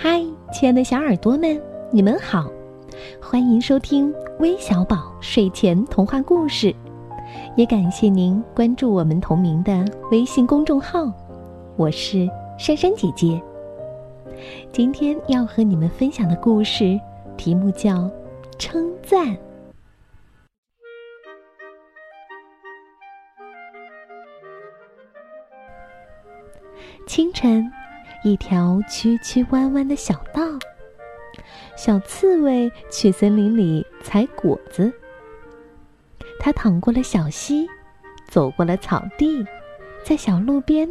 嗨，亲爱的小耳朵们，你们好，欢迎收听微小宝睡前童话故事，也感谢您关注我们同名的微信公众号，我是珊珊姐姐。今天要和你们分享的故事题目叫《称赞》。清晨。一条曲曲弯弯的小道，小刺猬去森林里采果子。它淌过了小溪，走过了草地，在小路边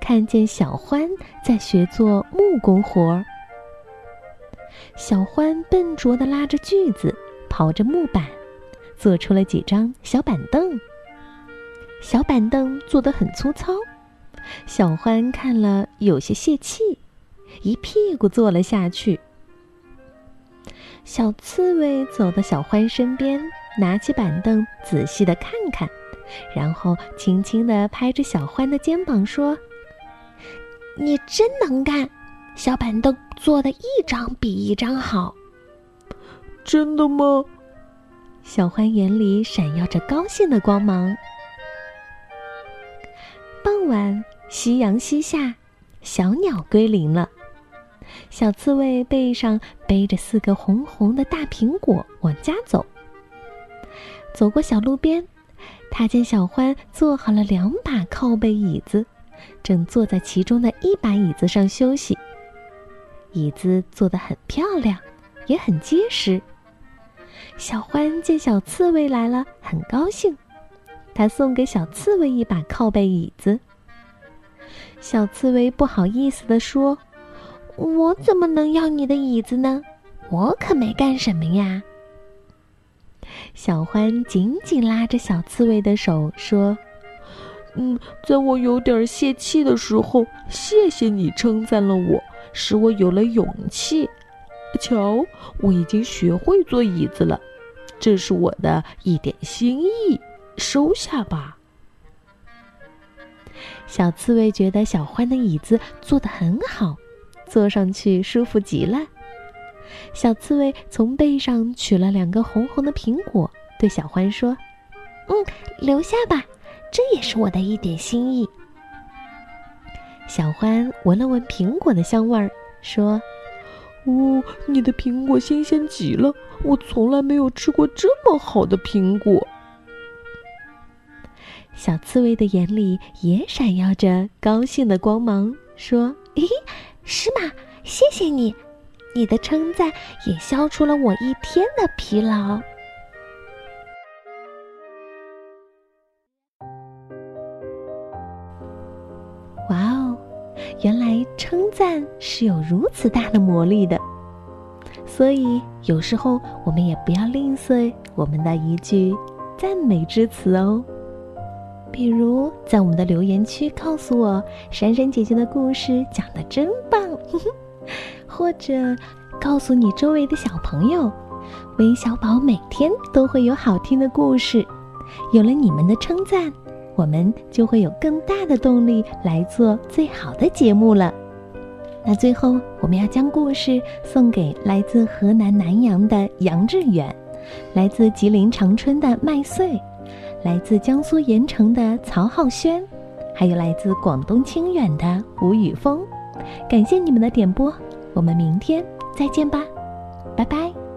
看见小獾在学做木工活儿。小獾笨拙地拉着锯子，刨着木板，做出了几张小板凳。小板凳做得很粗糙。小欢看了有些泄气，一屁股坐了下去。小刺猬走到小欢身边，拿起板凳仔细的看看，然后轻轻的拍着小欢的肩膀说：“你真能干，小板凳做的一张比一张好。”真的吗？小欢眼里闪耀着高兴的光芒。傍晚。夕阳西下，小鸟归林了。小刺猬背上背着四个红红的大苹果往家走。走过小路边，他见小欢做好了两把靠背椅子，正坐在其中的一把椅子上休息。椅子做得很漂亮，也很结实。小欢见小刺猬来了，很高兴，他送给小刺猬一把靠背椅子。小刺猬不好意思地说：“我怎么能要你的椅子呢？我可没干什么呀。”小欢紧紧拉着小刺猬的手说：“嗯，在我有点泄气的时候，谢谢你称赞了我，使我有了勇气。瞧，我已经学会坐椅子了，这是我的一点心意，收下吧。”小刺猬觉得小獾的椅子做得很好，坐上去舒服极了。小刺猬从背上取了两个红红的苹果，对小欢说：“嗯，留下吧，这也是我的一点心意。”小欢闻了闻苹果的香味儿，说：“哦，你的苹果新鲜极了，我从来没有吃过这么好的苹果。”小刺猬的眼里也闪耀着高兴的光芒，说：“咦，是吗？谢谢你，你的称赞也消除了我一天的疲劳。”哇哦，原来称赞是有如此大的魔力的，所以有时候我们也不要吝啬我们的一句赞美之词哦。比如，在我们的留言区告诉我珊珊姐姐的故事讲的真棒，或者告诉你周围的小朋友，微小宝每天都会有好听的故事。有了你们的称赞，我们就会有更大的动力来做最好的节目了。那最后，我们要将故事送给来自河南南阳的杨致远，来自吉林长春的麦穗。来自江苏盐城的曹浩轩，还有来自广东清远的吴宇峰，感谢你们的点播，我们明天再见吧，拜拜。